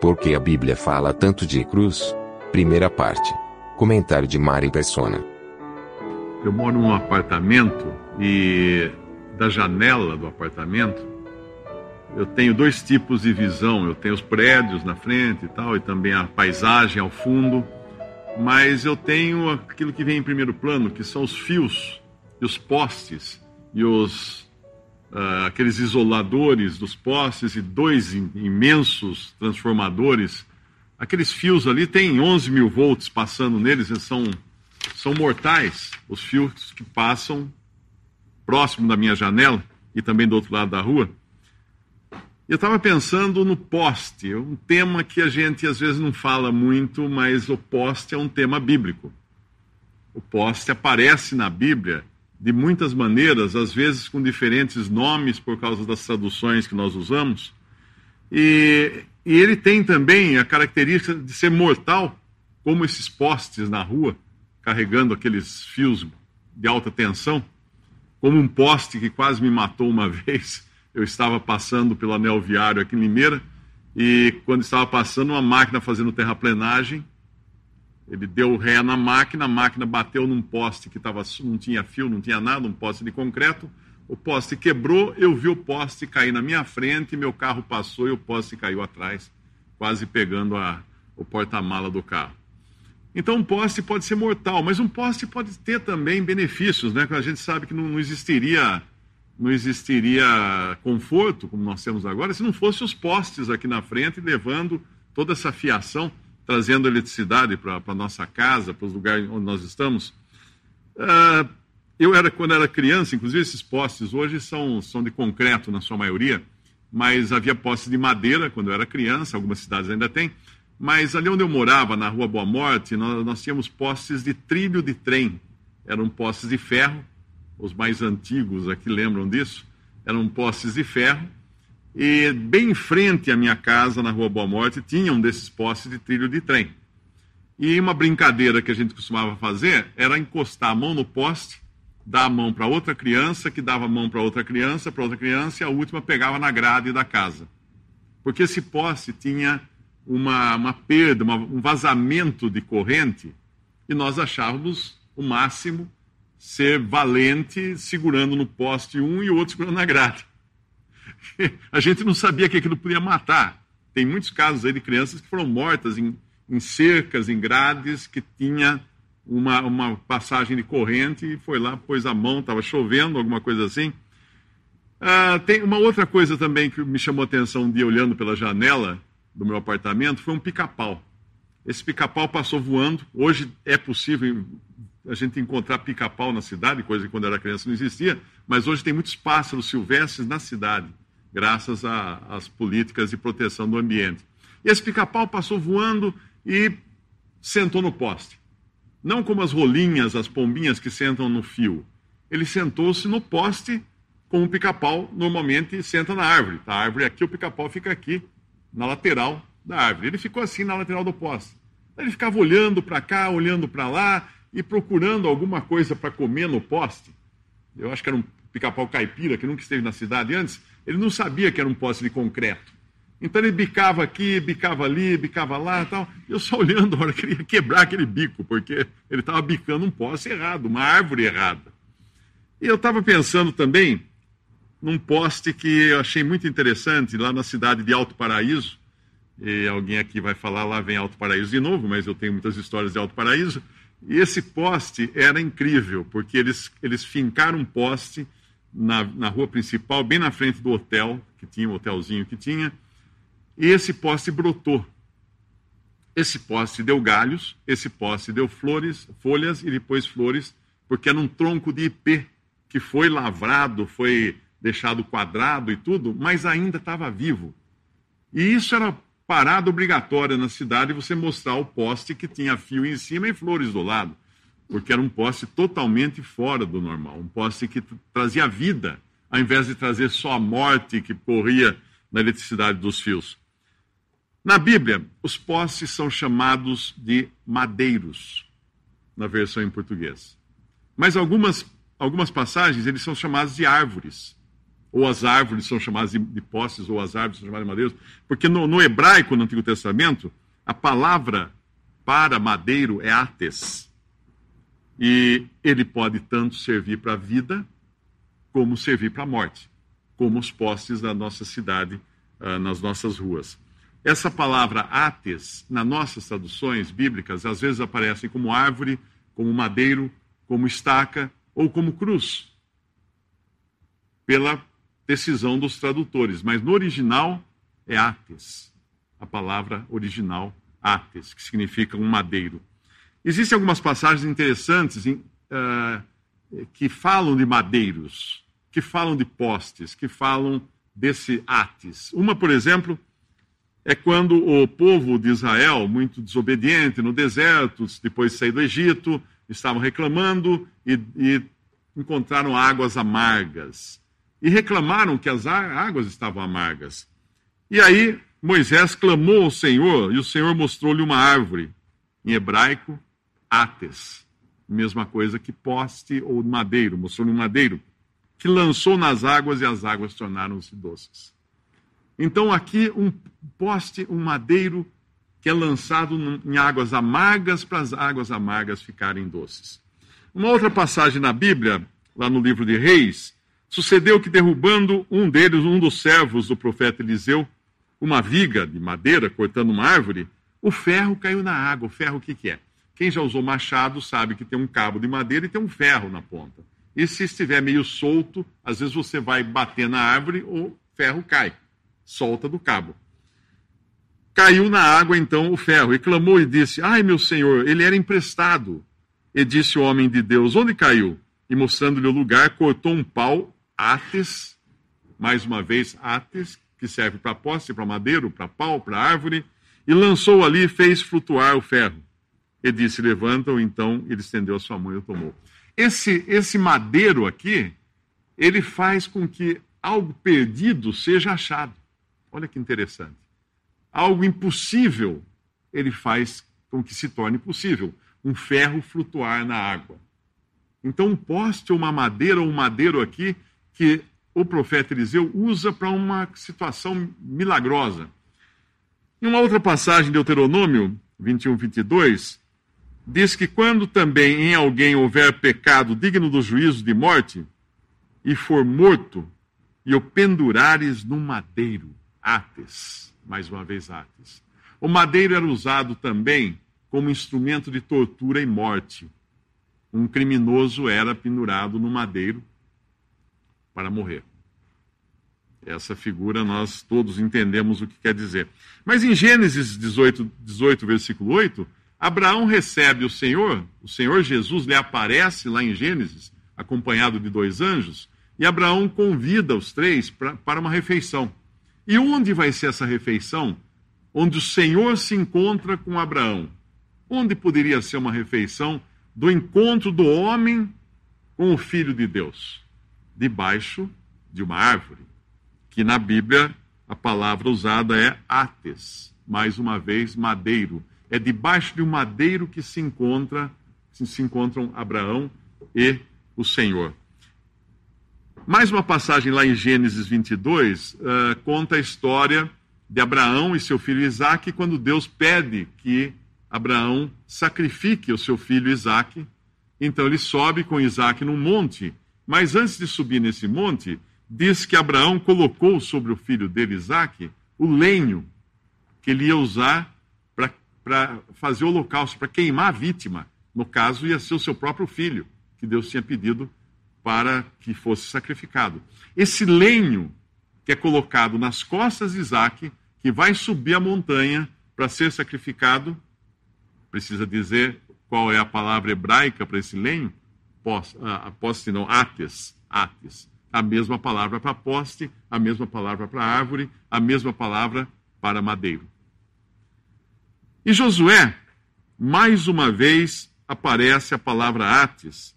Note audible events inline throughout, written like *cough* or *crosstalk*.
Porque a Bíblia fala tanto de cruz? Primeira parte. Comentário de Mari Persona. Eu moro num apartamento e da janela do apartamento eu tenho dois tipos de visão. Eu tenho os prédios na frente e tal, e também a paisagem ao fundo. Mas eu tenho aquilo que vem em primeiro plano, que são os fios e os postes e os uh, aqueles isoladores dos postes e dois imensos transformadores. Aqueles fios ali têm 11 mil volts passando neles, eles são, são mortais, os fios que passam próximo da minha janela e também do outro lado da rua. Eu estava pensando no poste, um tema que a gente às vezes não fala muito, mas o poste é um tema bíblico. O poste aparece na Bíblia de muitas maneiras, às vezes com diferentes nomes por causa das traduções que nós usamos. E, e ele tem também a característica de ser mortal, como esses postes na rua, carregando aqueles fios de alta tensão, como um poste que quase me matou uma *laughs* vez. Eu estava passando pelo anel viário aqui em Limeira, e quando estava passando, uma máquina fazendo terraplenagem ele deu ré na máquina, a máquina bateu num poste que tava, não tinha fio, não tinha nada, um poste de concreto. O poste quebrou, eu vi o poste cair na minha frente, meu carro passou e o poste caiu atrás, quase pegando a, o porta-mala do carro. Então, um poste pode ser mortal, mas um poste pode ter também benefícios, né? A gente sabe que não, não existiria não existiria conforto, como nós temos agora, se não fossem os postes aqui na frente levando toda essa fiação trazendo eletricidade para a nossa casa, para os lugares onde nós estamos. Uh, eu era, quando era criança, inclusive esses postes hoje são, são de concreto na sua maioria, mas havia postes de madeira quando eu era criança, algumas cidades ainda têm. Mas ali onde eu morava, na Rua Boa Morte, nós, nós tínhamos postes de trilho de trem. Eram postes de ferro, os mais antigos aqui lembram disso. Eram postes de ferro e bem em frente à minha casa, na Rua Boa Morte, tinha um desses postes de trilho de trem. E uma brincadeira que a gente costumava fazer era encostar a mão no poste, dar a mão para outra criança, que dava a mão para outra criança, para outra criança, e a última pegava na grade da casa. Porque esse poste tinha uma, uma perda, uma, um vazamento de corrente, e nós achávamos o máximo ser valente segurando no poste um e o outro segurando na grade. *laughs* a gente não sabia que aquilo podia matar. Tem muitos casos aí de crianças que foram mortas em, em cercas, em grades, que tinha uma, uma passagem de corrente e foi lá, pôs a mão, estava chovendo, alguma coisa assim. Ah, tem uma outra coisa também que me chamou a atenção um dia olhando pela janela do meu apartamento, foi um pica-pau. Esse pica-pau passou voando. Hoje é possível a gente encontrar pica-pau na cidade, coisa que quando era criança não existia, mas hoje tem muitos pássaros silvestres na cidade graças às políticas de proteção do ambiente. E esse pica-pau passou voando e sentou no poste. Não como as rolinhas, as pombinhas que sentam no fio. Ele sentou-se no poste, como o pica-pau normalmente senta na árvore. A árvore aqui, o pica-pau fica aqui, na lateral da árvore. Ele ficou assim na lateral do poste. Ele ficava olhando para cá, olhando para lá e procurando alguma coisa para comer no poste. Eu acho que era um pica-pau caipira, que nunca esteve na cidade antes, ele não sabia que era um poste de concreto. Então ele bicava aqui, bicava ali, bicava lá tal. Eu só olhando, a hora queria quebrar aquele bico, porque ele estava bicando um poste errado, uma árvore errada. E eu estava pensando também num poste que eu achei muito interessante lá na cidade de Alto Paraíso. E alguém aqui vai falar, lá vem Alto Paraíso de novo, mas eu tenho muitas histórias de Alto Paraíso. E esse poste era incrível, porque eles, eles fincaram um poste na, na rua principal, bem na frente do hotel, que tinha, o hotelzinho que tinha, e esse poste brotou. Esse poste deu galhos, esse poste deu flores, folhas e depois flores, porque era um tronco de ipê que foi lavrado, foi deixado quadrado e tudo, mas ainda estava vivo. E isso era parada obrigatória na cidade, você mostrar o poste que tinha fio em cima e flores do lado, porque era um poste totalmente fora do normal, um poste que trazia vida, ao invés de trazer só a morte que corria na eletricidade dos fios. Na Bíblia, os postes são chamados de madeiros, na versão em português. Mas algumas, algumas passagens eles são chamados de árvores ou as árvores são chamadas de, de postes, ou as árvores são chamadas de madeiros, porque no, no, hebraico, no Antigo Testamento, a palavra para madeiro é ates. E ele pode tanto servir para a vida, como servir para a morte, como os postes da nossa cidade, uh, nas nossas ruas. Essa palavra ates, nas nossas traduções bíblicas, às vezes aparece como árvore, como madeiro, como estaca ou como cruz. Pela decisão dos tradutores, mas no original é ates, a palavra original ates, que significa um madeiro. Existem algumas passagens interessantes em, uh, que falam de madeiros, que falam de postes, que falam desse ates. Uma, por exemplo, é quando o povo de Israel, muito desobediente no deserto, depois de sair do Egito, estavam reclamando e, e encontraram águas amargas e reclamaram que as águas estavam amargas. E aí Moisés clamou ao Senhor e o Senhor mostrou-lhe uma árvore, em hebraico, ates, mesma coisa que poste ou madeiro, mostrou-lhe um madeiro, que lançou nas águas e as águas tornaram-se doces. Então aqui um poste, um madeiro que é lançado em águas amargas para as águas amargas ficarem doces. Uma outra passagem na Bíblia, lá no livro de Reis, Sucedeu que, derrubando um deles, um dos servos do profeta Eliseu, uma viga de madeira cortando uma árvore, o ferro caiu na água. O ferro o que, que é? Quem já usou machado sabe que tem um cabo de madeira e tem um ferro na ponta. E se estiver meio solto, às vezes você vai bater na árvore, o ferro cai, solta do cabo. Caiu na água então o ferro e clamou e disse: Ai, meu senhor, ele era emprestado. E disse o homem de Deus: Onde caiu? E mostrando-lhe o lugar, cortou um pau ates, mais uma vez ates, que serve para poste, para madeiro, para pau, para árvore, e lançou ali e fez flutuar o ferro. E disse: Levanta-o, então ele estendeu a sua mão e o tomou. Esse, esse madeiro aqui, ele faz com que algo perdido seja achado. Olha que interessante. Algo impossível, ele faz com que se torne possível. Um ferro flutuar na água. Então, um poste uma madeira ou um madeiro aqui que o profeta Eliseu usa para uma situação milagrosa. Em uma outra passagem de Deuteronômio 21, 22, diz que quando também em alguém houver pecado digno do juízo de morte, e for morto, e o pendurares no madeiro, ates, mais uma vez ates. O madeiro era usado também como instrumento de tortura e morte. Um criminoso era pendurado no madeiro para morrer. Essa figura nós todos entendemos o que quer dizer. Mas em Gênesis 18, 18, versículo 8, Abraão recebe o Senhor, o Senhor Jesus lhe aparece lá em Gênesis, acompanhado de dois anjos, e Abraão convida os três pra, para uma refeição. E onde vai ser essa refeição? Onde o Senhor se encontra com Abraão. Onde poderia ser uma refeição do encontro do homem com o Filho de Deus? debaixo de uma árvore, que na Bíblia a palavra usada é ates, mais uma vez madeiro. É debaixo de um madeiro que se encontra se encontram Abraão e o Senhor. Mais uma passagem lá em Gênesis 22 uh, eh, conta a história de Abraão e seu filho Isaque, quando Deus pede que Abraão sacrifique o seu filho Isaque. Então ele sobe com Isaque num monte mas antes de subir nesse monte, diz que Abraão colocou sobre o filho dele, Isaque, o lenho que ele ia usar para fazer o holocausto, para queimar a vítima. No caso, ia ser o seu próprio filho, que Deus tinha pedido para que fosse sacrificado. Esse lenho que é colocado nas costas de Isaac, que vai subir a montanha para ser sacrificado, precisa dizer qual é a palavra hebraica para esse lenho? Poste, não, ates, ates. A mesma palavra para poste, a mesma palavra para árvore, a mesma palavra para madeiro. E Josué, mais uma vez, aparece a palavra ates,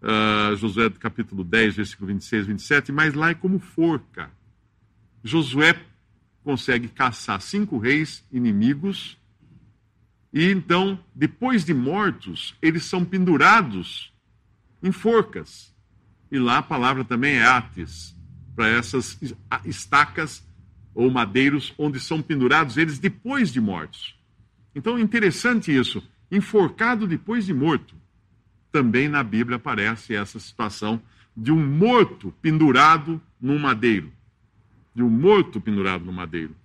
uh, Josué capítulo 10, versículo 26, 27, mas lá é como forca. Josué consegue caçar cinco reis inimigos, e então, depois de mortos, eles são pendurados em forcas. E lá a palavra também é ates, para essas estacas ou madeiros onde são pendurados eles depois de mortos. Então, interessante isso, enforcado depois de morto também na Bíblia aparece essa situação de um morto pendurado num madeiro. De um morto pendurado no madeiro.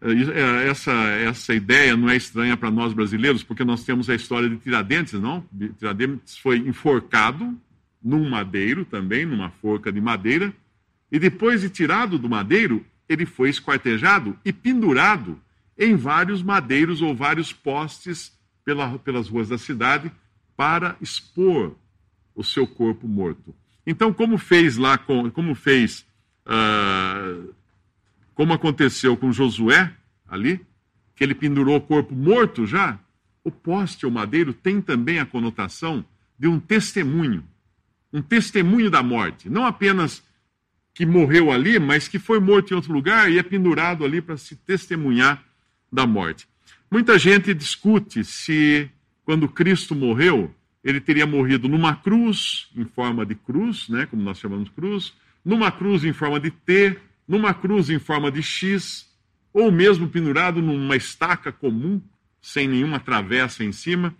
É, é, essa, essa ideia não é estranha para nós brasileiros, porque nós temos a história de Tiradentes, não? Tiradentes foi enforcado num madeiro também, numa forca de madeira, e depois de tirado do madeiro, ele foi esquartejado e pendurado em vários madeiros ou vários postes pela, pelas ruas da cidade, para expor o seu corpo morto. Então, como fez lá, com, como fez, uh, como aconteceu com Josué ali, que ele pendurou o corpo morto já, o poste ou madeiro tem também a conotação de um testemunho, um testemunho da morte, não apenas que morreu ali, mas que foi morto em outro lugar e é pendurado ali para se testemunhar da morte. Muita gente discute se quando Cristo morreu, ele teria morrido numa cruz, em forma de cruz, né, como nós chamamos cruz, numa cruz em forma de T, numa cruz em forma de X, ou mesmo pendurado numa estaca comum, sem nenhuma travessa em cima.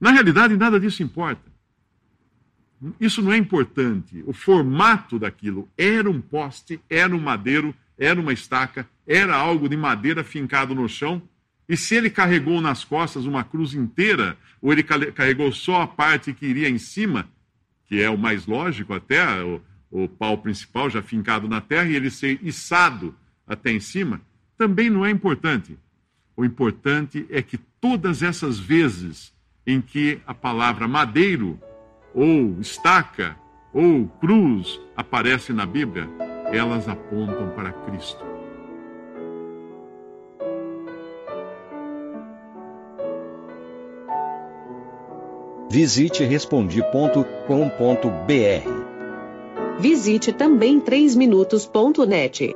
Na realidade, nada disso importa. Isso não é importante. O formato daquilo era um poste, era um madeiro, era uma estaca, era algo de madeira fincado no chão e se ele carregou nas costas uma cruz inteira, ou ele carregou só a parte que iria em cima, que é o mais lógico até, o, o pau principal já fincado na terra, e ele ser içado até em cima, também não é importante. O importante é que todas essas vezes em que a palavra madeiro, ou estaca, ou cruz aparece na Bíblia, elas apontam para Cristo. Visite respondi.com.br. Visite também 3minutos.net.